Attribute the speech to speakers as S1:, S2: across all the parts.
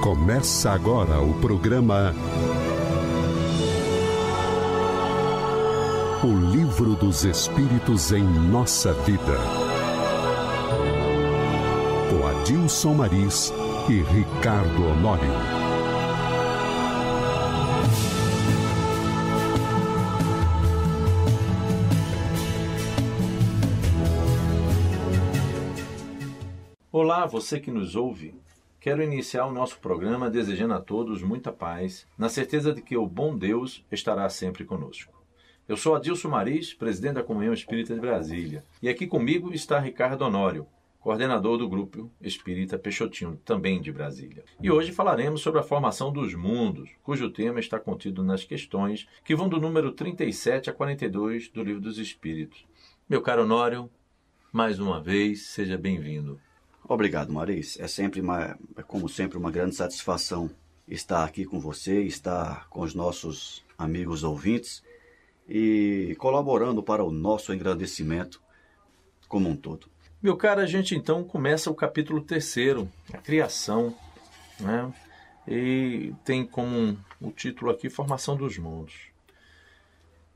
S1: Começa agora o programa O Livro dos Espíritos em Nossa Vida. Com Adilson Maris e Ricardo Honório.
S2: Olá, você que nos ouve. Quero iniciar o nosso programa desejando a todos muita paz, na certeza de que o bom Deus estará sempre conosco. Eu sou Adilson Maris, presidente da Comunhão Espírita de Brasília, e aqui comigo está Ricardo Honório, coordenador do Grupo Espírita Peixotinho, também de Brasília. E hoje falaremos sobre a formação dos mundos, cujo tema está contido nas questões que vão do número 37 a 42 do Livro dos Espíritos. Meu caro Honório, mais uma vez, seja bem-vindo.
S3: Obrigado, Maris. É sempre, uma, é como sempre, uma grande satisfação estar aqui com você, estar com os nossos amigos ouvintes e colaborando para o nosso engrandecimento como um todo.
S2: Meu caro, a gente então começa o capítulo terceiro, a criação, né? E tem como o título aqui Formação dos Mundos.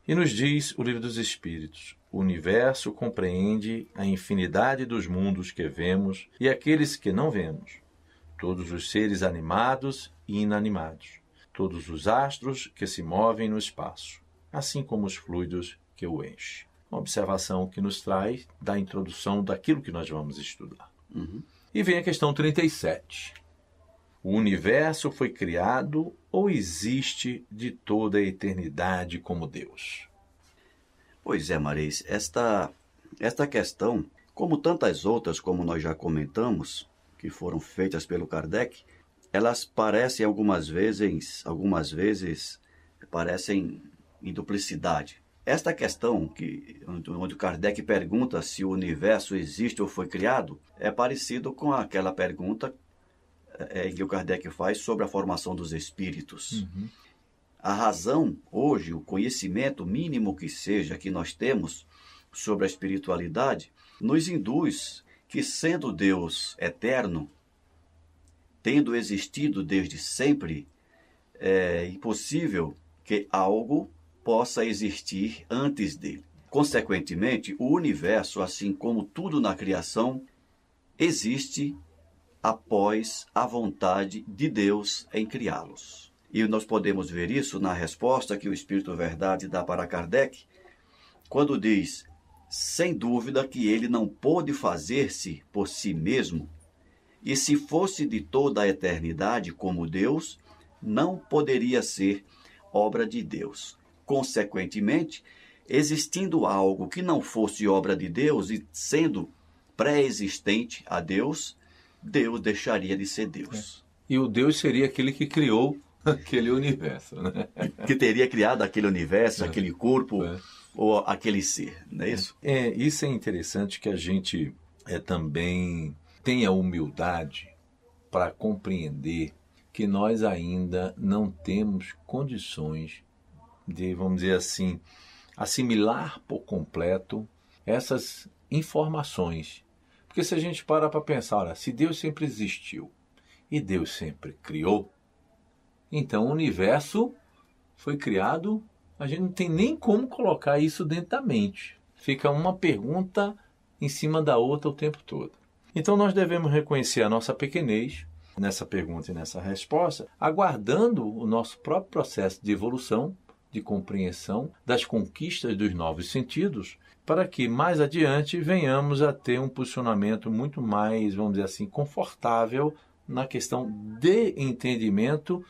S2: E nos diz o Livro dos Espíritos: o universo compreende a infinidade dos mundos que vemos e aqueles que não vemos, todos os seres animados e inanimados, todos os astros que se movem no espaço, assim como os fluidos que o enchem. Uma observação que nos traz da introdução daquilo que nós vamos estudar.
S3: Uhum.
S2: E vem a questão 37. O universo foi criado ou existe de toda a eternidade como Deus?
S3: Pois é, Maris, esta, esta questão, como tantas outras, como nós já comentamos, que foram feitas pelo Kardec, elas parecem algumas vezes, algumas vezes parecem em duplicidade. Esta questão que onde Kardec pergunta se o universo existe ou foi criado é parecido com aquela pergunta é, que o Kardec faz sobre a formação dos espíritos.
S2: Uhum.
S3: A razão, hoje, o conhecimento mínimo que seja que nós temos sobre a espiritualidade, nos induz que, sendo Deus eterno, tendo existido desde sempre, é impossível que algo possa existir antes dele. Consequentemente, o universo, assim como tudo na criação, existe após a vontade de Deus em criá-los. E nós podemos ver isso na resposta que o Espírito Verdade dá para Kardec, quando diz, sem dúvida, que ele não pôde fazer-se por si mesmo, e se fosse de toda a eternidade como Deus, não poderia ser obra de Deus. Consequentemente, existindo algo que não fosse obra de Deus e sendo pré-existente a Deus, Deus deixaria de ser Deus.
S2: É. E o Deus seria aquele que criou aquele universo, né?
S3: Que teria criado aquele universo, é. aquele corpo é. ou aquele ser, não é isso?
S2: É, isso é interessante que a gente é, também tenha humildade para compreender que nós ainda não temos condições de, vamos dizer assim, assimilar por completo essas informações porque se a gente parar para pensar, olha, se Deus sempre existiu e Deus sempre criou, então o universo foi criado, a gente não tem nem como colocar isso dentro da mente. Fica uma pergunta em cima da outra o tempo todo. Então nós devemos reconhecer a nossa pequenez nessa pergunta e nessa resposta, aguardando o nosso próprio processo de evolução, de compreensão das conquistas dos novos sentidos para que mais adiante venhamos a ter um posicionamento muito mais, vamos dizer assim, confortável na questão de entendimento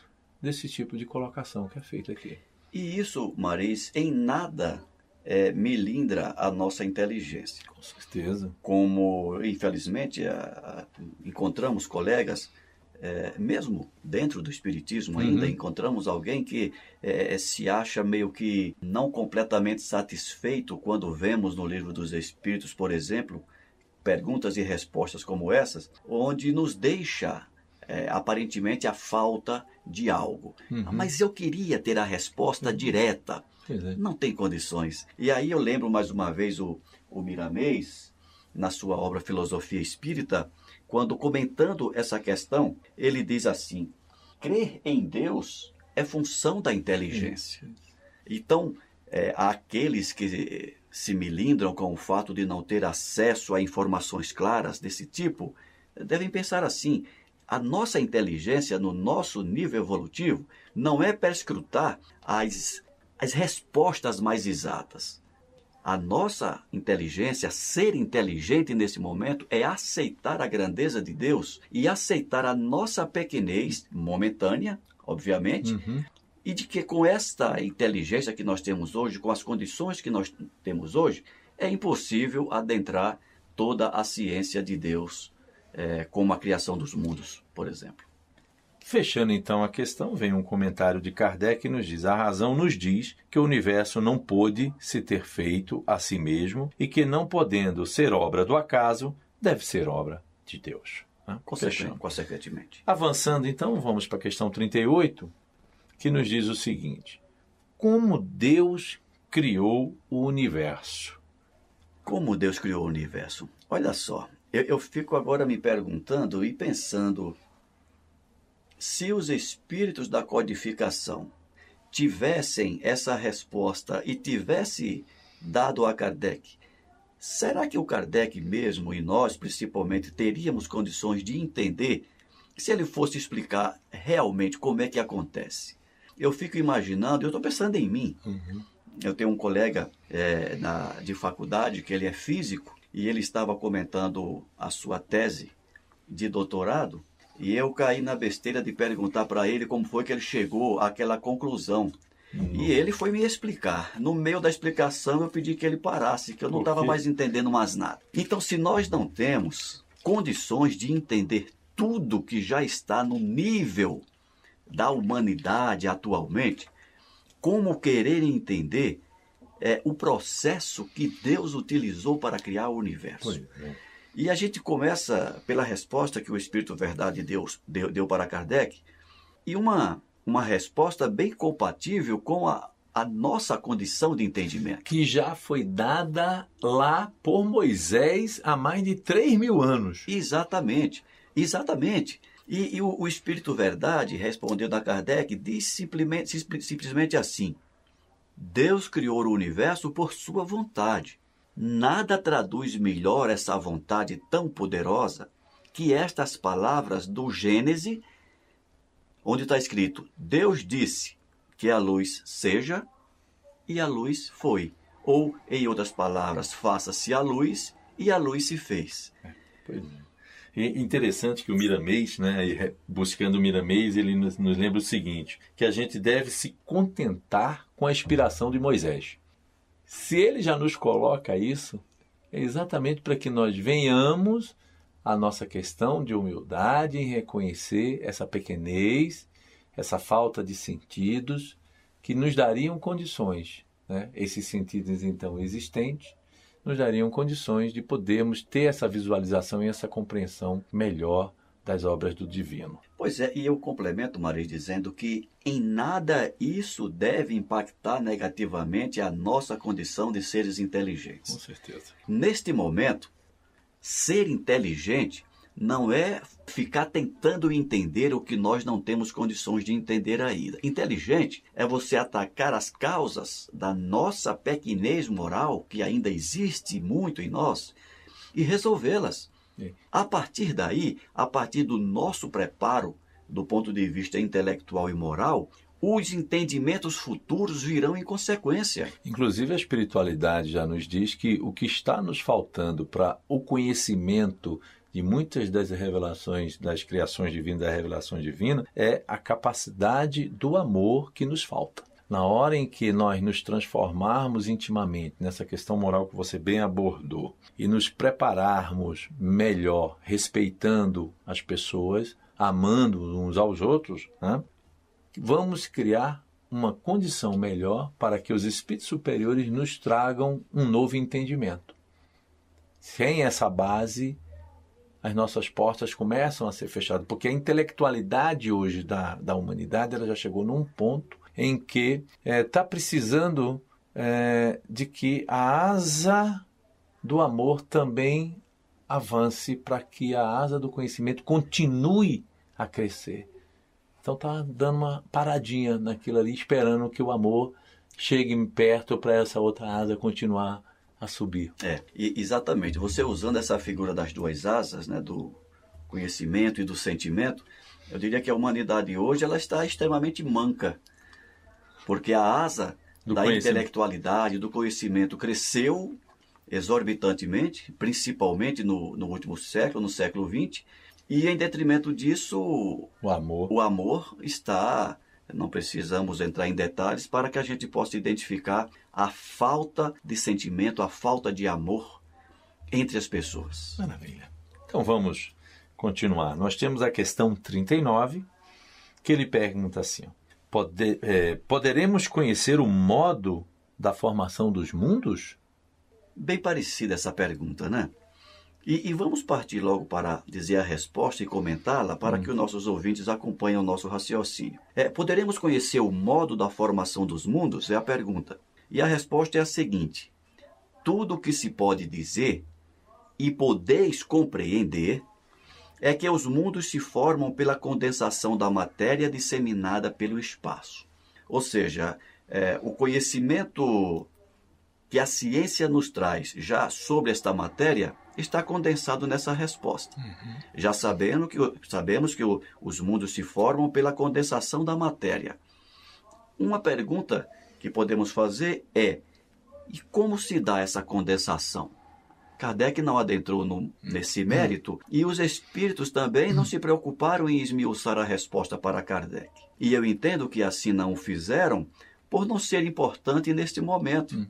S2: desse tipo de colocação que é feita aqui.
S3: E isso, Maris, em nada é, melindra a nossa inteligência.
S2: Com certeza.
S3: Como, infelizmente, a, a, encontramos colegas é, mesmo dentro do Espiritismo ainda, uhum. encontramos alguém que é, se acha meio que não completamente satisfeito quando vemos no Livro dos Espíritos, por exemplo, perguntas e respostas como essas, onde nos deixa é, aparentemente a falta de algo. Uhum. Mas eu queria ter a resposta uhum. direta.
S2: É.
S3: Não tem condições. E aí eu lembro mais uma vez o, o Miramês, na sua obra Filosofia Espírita, quando comentando essa questão, ele diz assim: crer em Deus é função da inteligência. Então, é, aqueles que se milindram com o fato de não ter acesso a informações claras desse tipo, devem pensar assim: a nossa inteligência, no nosso nível evolutivo, não é perscrutar as, as respostas mais exatas. A nossa inteligência, ser inteligente nesse momento, é aceitar a grandeza de Deus e aceitar a nossa pequenez momentânea, obviamente, uhum. e de que com esta inteligência que nós temos hoje, com as condições que nós temos hoje, é impossível adentrar toda a ciência de Deus, é, como a criação dos mundos, por exemplo.
S2: Fechando então a questão, vem um comentário de Kardec que nos diz: a razão nos diz que o universo não pôde se ter feito a si mesmo e que, não podendo ser obra do acaso, deve ser obra de Deus.
S3: Né? Consequentemente.
S2: Avançando então, vamos para a questão 38, que nos diz o seguinte: Como Deus criou o universo?
S3: Como Deus criou o universo? Olha só, eu, eu fico agora me perguntando e pensando se os espíritos da codificação tivessem essa resposta e tivesse dado a Kardec, será que o Kardec mesmo e nós principalmente teríamos condições de entender se ele fosse explicar realmente como é que acontece? Eu fico imaginando, eu estou pensando em mim. Uhum. Eu tenho um colega é, na, de faculdade que ele é físico e ele estava comentando a sua tese de doutorado e eu caí na besteira de perguntar para ele como foi que ele chegou àquela conclusão. E ele foi me explicar. No meio da explicação, eu pedi que ele parasse, que eu não estava mais entendendo mais nada. Então, se nós não temos condições de entender tudo que já está no nível da humanidade atualmente, como querer entender é, o processo que Deus utilizou para criar o universo? É. E a gente começa pela resposta que o Espírito Verdade Deus deu, deu para Kardec, e uma, uma resposta bem compatível com a, a nossa condição de entendimento.
S2: Que já foi dada lá por Moisés há mais de 3 mil anos.
S3: Exatamente, exatamente. E, e o, o, Espírito Verdade respondeu a Kardec, disse simplesmente, simplesmente assim: Deus criou o universo por sua vontade. Nada traduz melhor essa vontade tão poderosa que estas palavras do Gênese, onde está escrito: Deus disse que a luz seja, e a luz foi. Ou, em outras palavras, faça-se a luz, e a luz se fez.
S2: É, pois é. E interessante que o Miramês, né, buscando o Miramês, ele nos, nos lembra o seguinte: que a gente deve se contentar com a inspiração de Moisés. Se ele já nos coloca isso, é exatamente para que nós venhamos a nossa questão de humildade em reconhecer essa pequenez, essa falta de sentidos que nos dariam condições, né? esses sentidos então existentes, nos dariam condições de podermos ter essa visualização e essa compreensão melhor das obras do divino.
S3: Pois é, e eu complemento, Maria, dizendo que em nada isso deve impactar negativamente a nossa condição de seres inteligentes.
S2: Com certeza.
S3: Neste momento, ser inteligente não é ficar tentando entender o que nós não temos condições de entender ainda. Inteligente é você atacar as causas da nossa pequenez moral, que ainda existe muito em nós, e resolvê-las. A partir daí, a partir do nosso preparo, do ponto de vista intelectual e moral, os entendimentos futuros virão em consequência.
S2: Inclusive, a espiritualidade já nos diz que o que está nos faltando para o conhecimento de muitas das revelações, das criações divinas, da revelação divina, é a capacidade do amor que nos falta. Na hora em que nós nos transformarmos intimamente nessa questão moral que você bem abordou e nos prepararmos melhor, respeitando as pessoas, amando uns aos outros, né? vamos criar uma condição melhor para que os espíritos superiores nos tragam um novo entendimento. Sem essa base, as nossas portas começam a ser fechadas, porque a intelectualidade hoje da, da humanidade ela já chegou num ponto em que está é, precisando é, de que a asa do amor também avance para que a asa do conhecimento continue a crescer. Então tá dando uma paradinha naquilo ali, esperando que o amor chegue perto para essa outra asa continuar a subir.
S3: É, e, exatamente. Você usando essa figura das duas asas, né, do conhecimento e do sentimento, eu diria que a humanidade hoje ela está extremamente manca, porque a asa do da intelectualidade, do conhecimento cresceu exorbitantemente, principalmente no, no último século, no século XX, e em detrimento disso,
S2: o amor,
S3: o amor está. Não precisamos entrar em detalhes para que a gente possa identificar a falta de sentimento, a falta de amor entre as pessoas.
S2: Maravilha. Então vamos continuar. Nós temos a questão 39, que ele pergunta assim: Pode, é, poderemos conhecer o modo da formação dos mundos?
S3: Bem parecida essa pergunta, né? E, e, vamos partir logo para dizer a resposta e comentá-la para hum. que os nossos ouvintes acompanhem o nosso raciocínio. É, poderemos conhecer o modo da formação dos mundos? É a pergunta. E a resposta é a seguinte: tudo o que se pode dizer e podeis compreender é que os mundos se formam pela condensação da matéria disseminada pelo espaço. Ou seja, é, o conhecimento que a ciência nos traz já sobre esta matéria está condensado nessa resposta. Uhum. Já sabendo que, sabemos que o, os mundos se formam pela condensação da matéria. Uma pergunta que podemos fazer é: e como se dá essa condensação? Kardec não adentrou no, nesse uhum. mérito e os espíritos também não se preocuparam em esmiuçar a resposta para Kardec. E eu entendo que assim não o fizeram por não ser importante neste momento.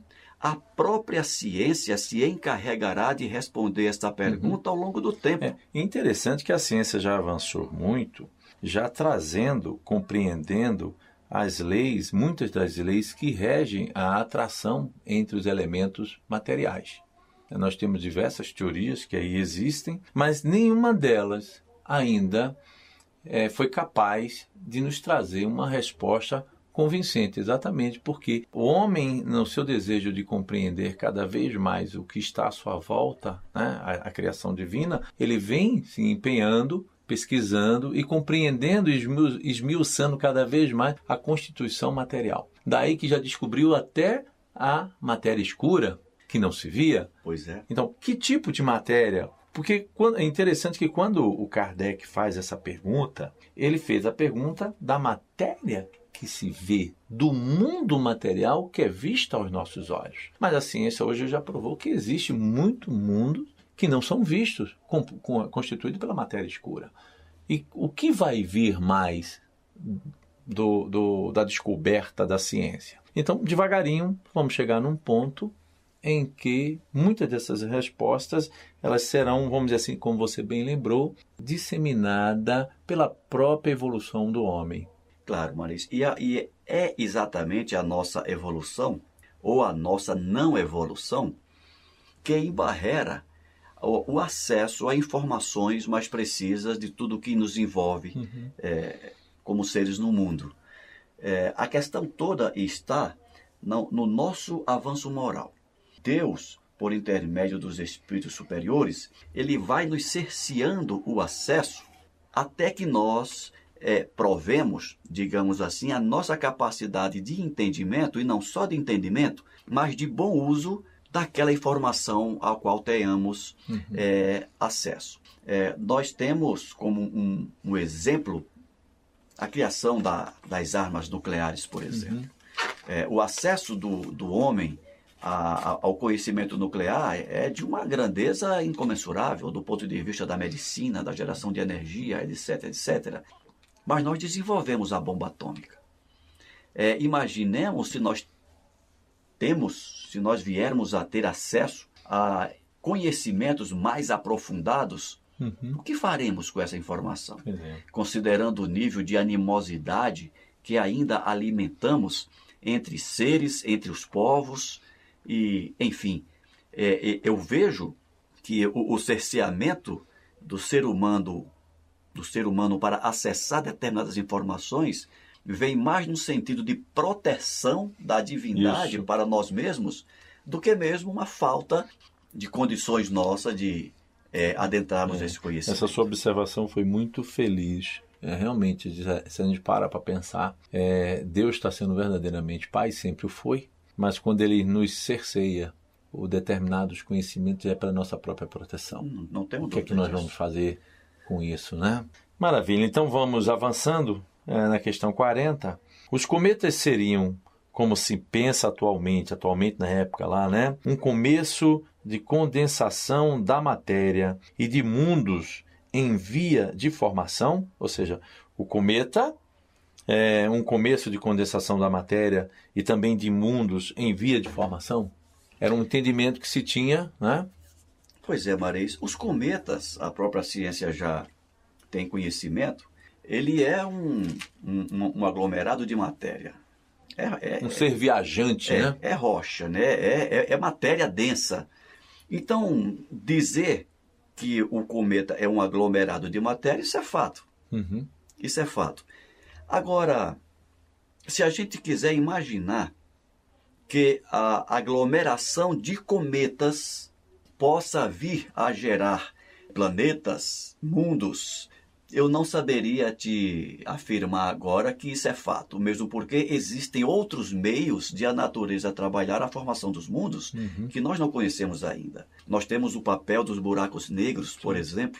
S3: Uhum a própria ciência se encarregará de responder esta pergunta uhum. ao longo do tempo.
S2: É interessante que a ciência já avançou muito, já trazendo, compreendendo as leis, muitas das leis que regem a atração entre os elementos materiais. Nós temos diversas teorias que aí existem, mas nenhuma delas ainda é, foi capaz de nos trazer uma resposta convincente, exatamente porque o homem, no seu desejo de compreender cada vez mais o que está à sua volta, né, a, a criação divina, ele vem se empenhando pesquisando e compreendendo e esmiuçando cada vez mais a constituição material. Daí que já descobriu até a matéria escura, que não se via.
S3: Pois é.
S2: Então, que tipo de matéria? Porque é interessante que quando o Kardec faz essa pergunta, ele fez a pergunta da matéria que se vê do mundo material que é vista aos nossos olhos. Mas a ciência hoje já provou que existe muito mundo que não são vistos, constituído pela matéria escura. E o que vai vir mais do, do, da descoberta da ciência? Então, devagarinho, vamos chegar num ponto em que muitas dessas respostas elas serão, vamos dizer assim, como você bem lembrou, disseminada pela própria evolução do homem.
S3: Claro, Marisa. E, a, e é exatamente a nossa evolução, ou a nossa não evolução, que embarrera o, o acesso a informações mais precisas de tudo que nos envolve uhum. é, como seres no mundo. É, a questão toda está no, no nosso avanço moral. Deus, por intermédio dos espíritos superiores, ele vai nos cerceando o acesso até que nós é, provemos, digamos assim, a nossa capacidade de entendimento, e não só de entendimento, mas de bom uso daquela informação ao qual tenhamos uhum. é, acesso. É, nós temos como um, um, exemplo a criação da, das armas nucleares, por exemplo. Uhum. É, o acesso do, do homem a, a, ao conhecimento nuclear é de uma grandeza incomensurável do ponto de vista da medicina, da geração de energia, etc, etc. Mas nós desenvolvemos a bomba atômica. É, imaginemos se nós temos, se nós viermos a ter acesso a conhecimentos mais aprofundados, uhum. o que faremos com essa informação? É. Considerando o nível de animosidade que ainda alimentamos entre seres, entre os povos, e, enfim, é, é, eu vejo que o, o cerceamento do ser humano do ser humano para acessar determinadas informações vem mais no sentido de proteção da divindade Isso. para nós mesmos do que mesmo uma falta de condições nossas de é, adentrarmos é. esse conhecimento.
S2: Essa sua observação foi muito feliz é, realmente, se a gente para para pensar, é, Deus está sendo verdadeiramente Pai, sempre o foi, mas quando Ele nos cerceia o determinados conhecimentos é para nossa própria proteção.
S3: Não, não tem
S2: o que é que nós vamos fazer com isso, né? Maravilha. Então vamos avançando é, na questão 40. Os cometas seriam, como se pensa atualmente, atualmente na época lá, né? Um começo de condensação da matéria e de mundos em via de formação, ou seja, o cometa é um começo de condensação da matéria e também de mundos em via de formação. Era um entendimento que se tinha, né?
S3: Pois é, Mareis. Os cometas, a própria ciência já tem conhecimento, ele é um, um, um aglomerado de matéria.
S2: É, é um ser viajante,
S3: é,
S2: né?
S3: É rocha, né? É, é, é matéria densa. Então, dizer que o cometa é um aglomerado de matéria, isso é fato.
S2: Uhum.
S3: Isso é fato. Agora, se a gente quiser imaginar que a aglomeração de cometas possa vir a gerar planetas, mundos, eu não saberia te afirmar agora que isso é fato, mesmo porque existem outros meios de a natureza trabalhar a formação dos mundos uhum. que nós não conhecemos ainda. Nós temos o papel dos buracos negros, por exemplo,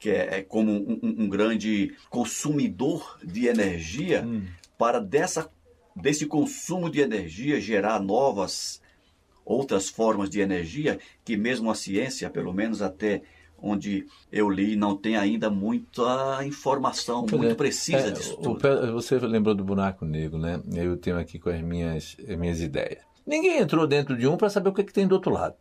S3: que é, é como um, um, grande consumidor de energia uhum. para dessa, desse consumo de energia gerar novas outras formas de energia que mesmo a ciência, pelo menos até onde eu li, não tem ainda muita informação muito é, precisa é, disso tudo.
S2: você lembrou do buraco negro, né? Eu tenho aqui com as minhas, as minhas ideias. Ninguém entrou dentro de um para saber o que, é que tem do outro lado.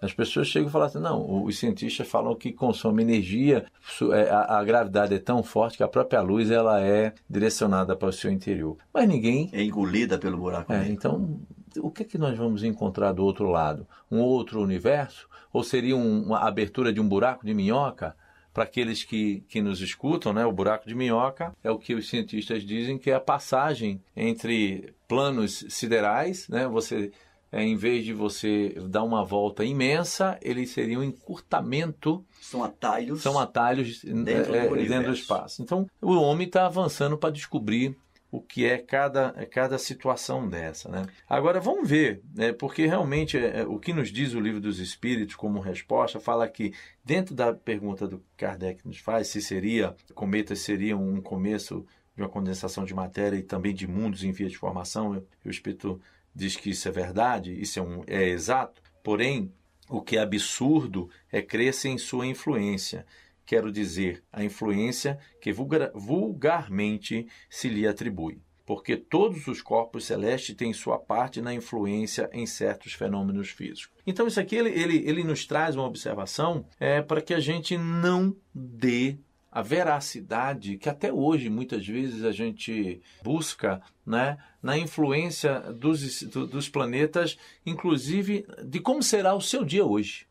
S2: As pessoas chegam e falam assim: não, os cientistas falam que consome energia, é, a, a, gravidade é tão forte que a própria luz ela é direcionada para o seu interior. Mas ninguém.
S3: É engolida pelo buraco
S2: é, Então, o que, é que nós vamos encontrar do outro lado? Um outro universo? Ou seria um, uma abertura de um buraco de minhoca? Para aqueles que, que nos escutam, né, o buraco de minhoca é o que os cientistas dizem que é a passagem entre planos siderais, né, você é, em vez de você dar uma volta imensa, ele seria um encurtamento.
S3: São atalhos.
S2: São atalhos dentro, é, do, dentro do espaço. Então, o homem está avançando para descobrir o que é cada, cada situação dessa. Né? Agora vamos ver, né, porque realmente é, é, o que nos diz o livro dos Espíritos como resposta fala que dentro da pergunta do Kardec nos faz se seria cometas seriam um começo de uma condensação de matéria e também de mundos em via de formação, o Espírito diz que isso é verdade, isso é, um, é exato, porém o que é absurdo é crescer em sua influência quero dizer, a influência que vulgar, vulgarmente se lhe atribui. Porque todos os corpos celestes têm sua parte na influência em certos fenômenos físicos. Então, isso aqui ele, ele, ele nos traz uma observação é, para que a gente não dê a veracidade que até hoje muitas vezes a gente busca né, na influência dos, dos planetas, inclusive de como será o seu dia hoje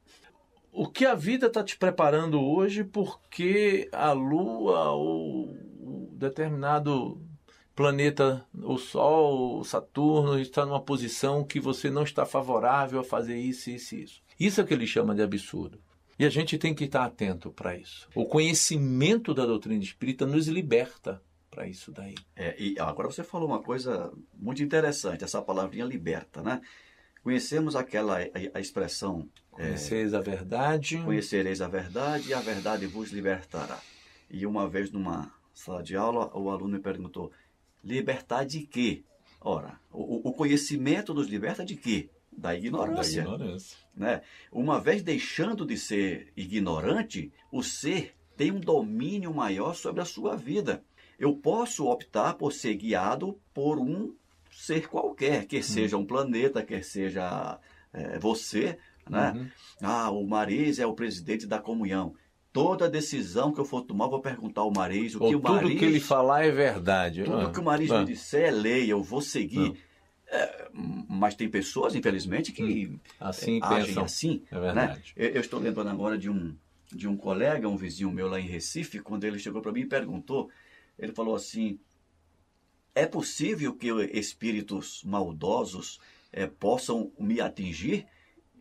S2: o que a vida está te preparando hoje porque a Lua ou determinado planeta, o Sol, Saturno, está numa posição que você não está favorável a fazer isso, isso e isso. Isso é o que ele chama de absurdo. E a gente tem que estar atento para isso. O conhecimento da doutrina espírita nos liberta para isso daí.
S3: É, e agora você falou uma coisa muito interessante, essa palavrinha liberta, né? Conhecemos aquela a, a expressão
S2: Conhecereis é, a verdade.
S3: Conhecereis a verdade e a verdade vos libertará. E uma vez numa sala de aula, o aluno me perguntou: libertar de quê? Ora, o, o conhecimento nos liberta de quê? Da ignorância.
S2: Da ignorância.
S3: Né? Uma vez deixando de ser ignorante, o ser tem um domínio maior sobre a sua vida. Eu posso optar por ser guiado por um ser qualquer, quer hum. seja um planeta, quer seja é, você, né? Uhum. Ah, o Mariz é o presidente da comunhão. Toda decisão que eu for tomar, eu vou perguntar ao Mariz o Ou que o
S2: Mariz... Tudo que ele falar é verdade.
S3: Tudo ah, que o Mariz ah. me disser é lei, eu vou seguir. É, mas tem pessoas, infelizmente, que hum.
S2: assim
S3: agem
S2: pensam.
S3: assim.
S2: É verdade.
S3: Né? Eu, eu, estou lembrando agora de um, de um colega, um vizinho meu lá em Recife, quando ele chegou para mim e perguntou, ele falou assim, é possível que espíritos maldosos é, possam me atingir?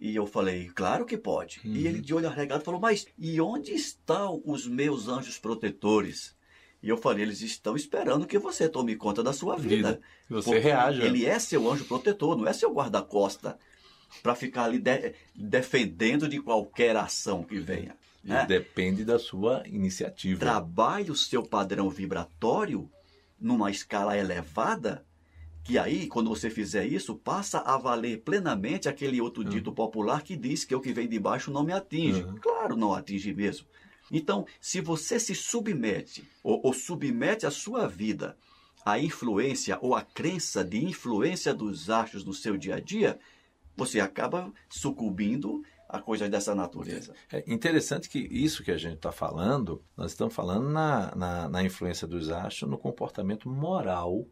S3: E eu falei, claro que pode. Uhum. E ele, de olho arregado, falou, mas e onde estão os meus anjos protetores? E eu falei, eles estão esperando que você tome conta da sua vida.
S2: Você reaja.
S3: Ele é seu anjo protetor, não é seu guarda-costa para ficar ali de- defendendo de qualquer ação que venha. né?
S2: Depende da sua iniciativa.
S3: Trabalhe o seu padrão vibratório numa escala elevada, que aí, quando você fizer isso, passa a valer plenamente aquele outro dito popular que diz que o que vem de baixo não me atinge.
S2: Uhum.
S3: Claro, não atinge mesmo. Então, se você se submete ou, ou submete a sua vida à influência ou à crença de influência dos astros no seu dia a dia, você acaba sucumbindo a coisas dessa natureza.
S2: É interessante que isso que a gente está falando, nós estamos falando na, na, na influência dos astros no comportamento moral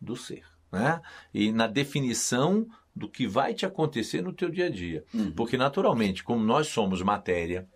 S2: do ser. Né? E na definição do que vai te acontecer no teu dia a dia.
S3: Uhum.
S2: Porque, naturalmente, como nós somos matéria,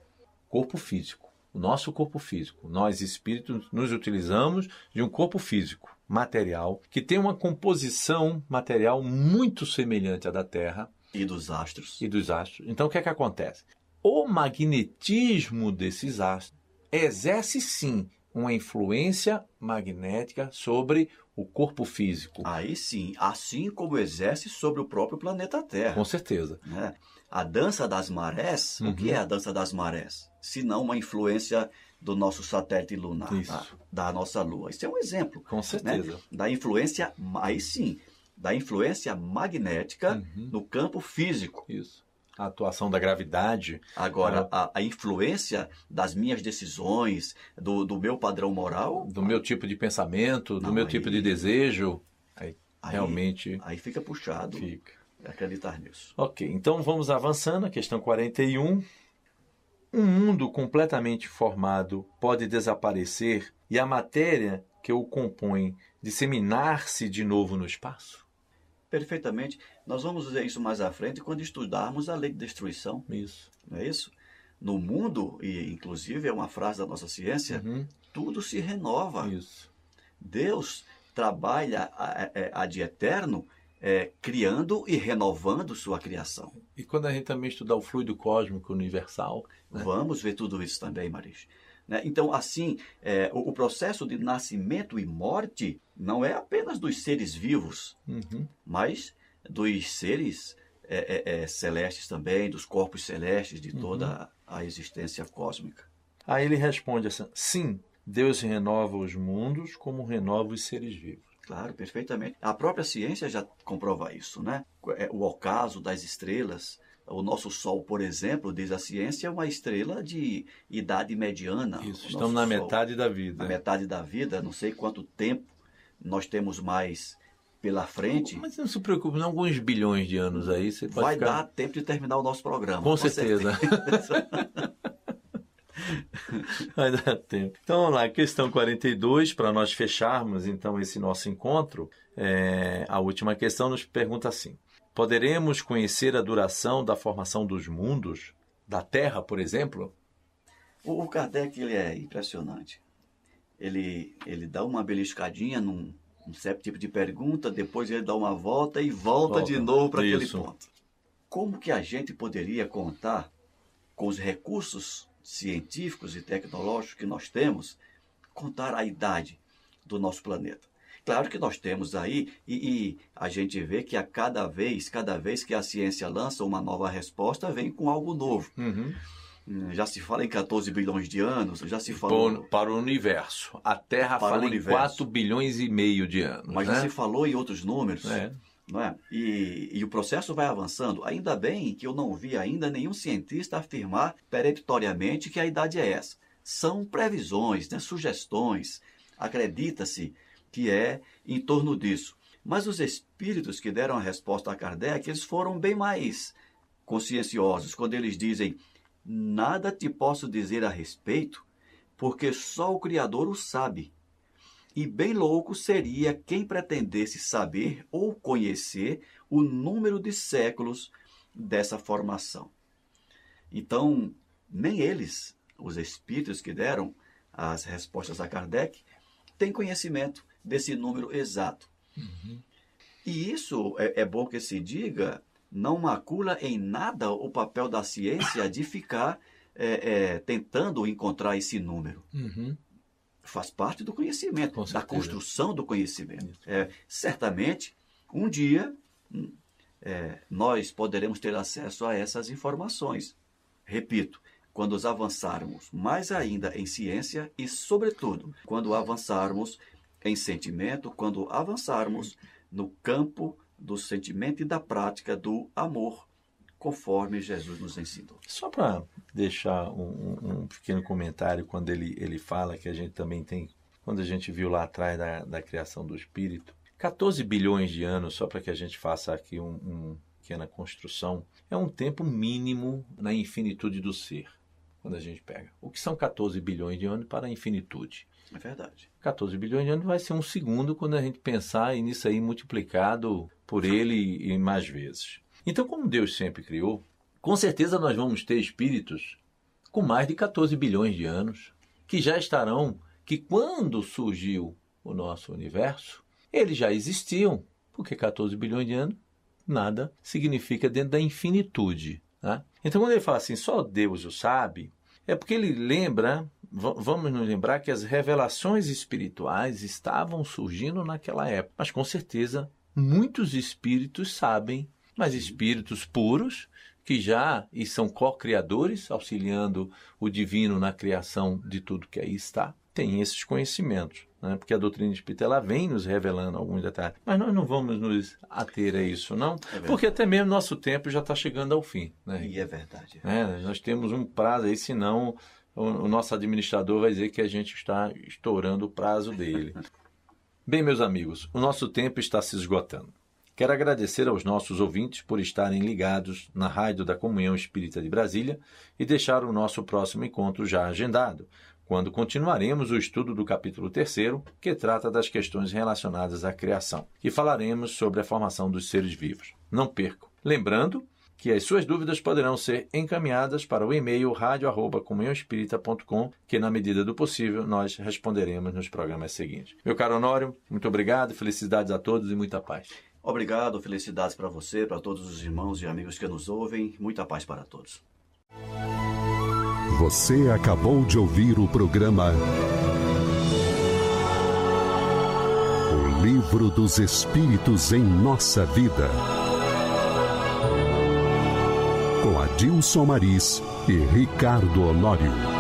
S2: corpo físico, o nosso corpo físico, nós espíritos nos utilizamos de um corpo físico, material, que tem uma composição material muito semelhante à da Terra,
S3: E dos astros.
S2: e dos astros. Então o que é que acontece? O magnetismo desses astros exerce sim uma influência magnética sobre o corpo físico.
S3: Aí sim, assim como exerce sobre o próprio planeta Terra.
S2: Com certeza.
S3: né? A dança das marés, o que
S2: Uhum.
S3: é a dança das marés? Se não uma influência do nosso satélite lunar,
S2: Isso.
S3: tá? da nossa Lua. Isso é um exemplo.
S2: Com certeza.
S3: né? Da influência, aí sim, da influência magnética
S2: Uhum.
S3: no campo físico.
S2: Isso. A atuação da gravidade.
S3: Agora, a, a influência das minhas decisões, do, do meu padrão moral,
S2: do meu tipo de pensamento, do
S3: Não,
S2: meu
S3: aí-
S2: tipo de desejo. Aí,
S3: Aí-
S2: realmente
S3: aí fica puxado
S2: fica.
S3: acreditar nisso.
S2: Ok, então vamos avançando, a questão 41. Um mundo completamente formado pode desaparecer e a matéria que o compõe disseminar-se de novo no espaço?
S3: Perfeitamente. Nós vamos ver isso mais à frente quando estudarmos a lei de destruição.
S2: Isso.
S3: não é isso? No mundo, e inclusive é uma frase da nossa ciência,
S2: Uhum,
S3: tudo se renova.
S2: Isso.
S3: Deus trabalha a- a- ad eterno, é, criando e renovando sua criação.
S2: E quando a gente também estudar o fluido cósmico universal, né?
S3: Vamos ver tudo isso também, Maris. Né? Então, assim, é, o, o processo de nascimento e morte não é apenas dos seres vivos,
S2: Uhum,
S3: mas dos seres é, é, é, celestes também, dos corpos celestes, de toda a existência cósmica.
S2: Aí ele responde assim: sim, Deus renova os mundos como renova os seres vivos.
S3: Claro, perfeitamente. A própria ciência já comprova isso, né? É, O ocaso das estrelas, o nosso Sol, por exemplo, diz a ciência, é uma estrela de idade mediana.
S2: Isso, estamos na
S3: Sol,
S2: metade da vida.
S3: na metade da vida, não sei quanto tempo nós temos mais pela frente.
S2: Mas não se preocupe, não, alguns bilhões de anos aí você
S3: Vai
S2: ficar...
S3: dar tempo de terminar o nosso programa.
S2: Com certeza. Vai dar tempo. Então vamos lá, questão 42, para nós fecharmos então esse nosso encontro, é, a última questão nos pergunta assim: Poderemos conhecer a duração da formação dos mundos, da Terra, por exemplo?
S3: O Kardec ele é impressionante. Ele, ele dá uma beliscadinha num, certo tipo de pergunta, depois ele dá uma volta e volta,
S2: Volta.
S3: de novo para aquele ponto. Como que a gente poderia contar com os recursos científicos e tecnológicos que nós temos, contar a idade do nosso planeta? Claro que nós temos aí, e, e a gente vê que a cada vez, cada vez que a ciência lança uma nova resposta, vem com algo novo.
S2: Uhum.
S3: Hum, Já se fala em 14 bilhões de anos, já se falou,
S2: Para, para o universo. A Terra
S3: Para
S2: fala em
S3: universo.
S2: 4 bilhões e meio de anos.
S3: mas já
S2: né?
S3: se falou em outros números,
S2: É.
S3: não é? E, e o processo vai avançando. Ainda bem que eu não vi ainda nenhum cientista afirmar peremptoriamente que a idade é essa. São previsões, né? sugestões. Acredita-se que é em torno disso. Mas os espíritos que deram a resposta a Kardec, eles foram bem mais conscienciosos quando eles dizem: Nada te posso dizer a respeito, porque só o Criador o sabe. E bem louco seria quem pretendesse saber ou conhecer o número de séculos dessa formação. Então, nem eles, os espíritos que deram as respostas a Kardec, têm conhecimento desse número exato. E isso é, é bom que se diga, não macula em nada o papel da ciência de ficar é, é, tentando encontrar esse número.
S2: Uhum.
S3: faz parte do conhecimento, da construção do conhecimento. É, certamente, um dia hum, é, nós poderemos ter acesso a essas informações. Repito, quando os avançarmos mais ainda em ciência e, sobretudo, quando avançarmos em sentimento, quando avançarmos no campo do sentimento e da prática do amor, conforme Jesus nos ensinou.
S2: Só para deixar um, um- pequeno comentário, quando ele, ele fala que a gente também tem, quando a gente viu lá atrás da, da criação do Espírito, 14 bilhões de anos, só para que a gente faça aqui um, um pequena construção, é um tempo mínimo na infinitude do ser, quando a gente pega. O que são 14 bilhões de anos para a infinitude?
S3: É verdade.
S2: 14 bilhões de anos vai ser um segundo quando a gente pensar nisso aí multiplicado por ele e mais vezes. Então, como Deus sempre criou, com certeza nós vamos ter espíritos com mais de 14 bilhões de anos que já estarão, que quando surgiu o nosso universo, eles já existiam, porque 14 bilhões de anos nada significa dentro da infinitude. Né? Então, quando ele fala assim, só Deus o sabe, é porque ele lembra, vamos nos lembrar que as revelações espirituais estavam surgindo naquela época. Mas com certeza muitos espíritos sabem, mas espíritos puros que já e são co-criadores, auxiliando o divino na criação de tudo que aí está, têm esses conhecimentos. Né? Porque a doutrina espírita ela vem nos revelando alguns detalhes. Mas nós não vamos nos ater a isso, não,
S3: verdade.
S2: porque até mesmo nosso tempo já está chegando ao fim. Né?
S3: E é verdade.
S2: É, nós temos um prazo aí, senão o, nosso administrador vai dizer que a gente está estourando o prazo dele. Bem, meus amigos, o nosso tempo está se esgotando. Quero agradecer aos nossos ouvintes por estarem ligados na Rádio da Comunhão Espírita de Brasília e deixar o nosso próximo encontro já agendado, quando continuaremos o estudo do capítulo 3, que trata das questões relacionadas à criação, e falaremos sobre a formação dos seres vivos. Não percam. Lembrando que as suas dúvidas poderão ser encaminhadas para o e-mail radio@comunhãoespírita.com, que na medida do possível nós responderemos nos programas seguintes. Meu caro Honório, muito obrigado, felicidades a todos e muita paz.
S3: Obrigado, felicidades para você, para todos os irmãos e amigos que nos ouvem. Muita paz para todos.
S1: Você acabou de ouvir o programa O Livro dos Espíritos em Nossa Vida. Com Adilson Maris e Ricardo Honório.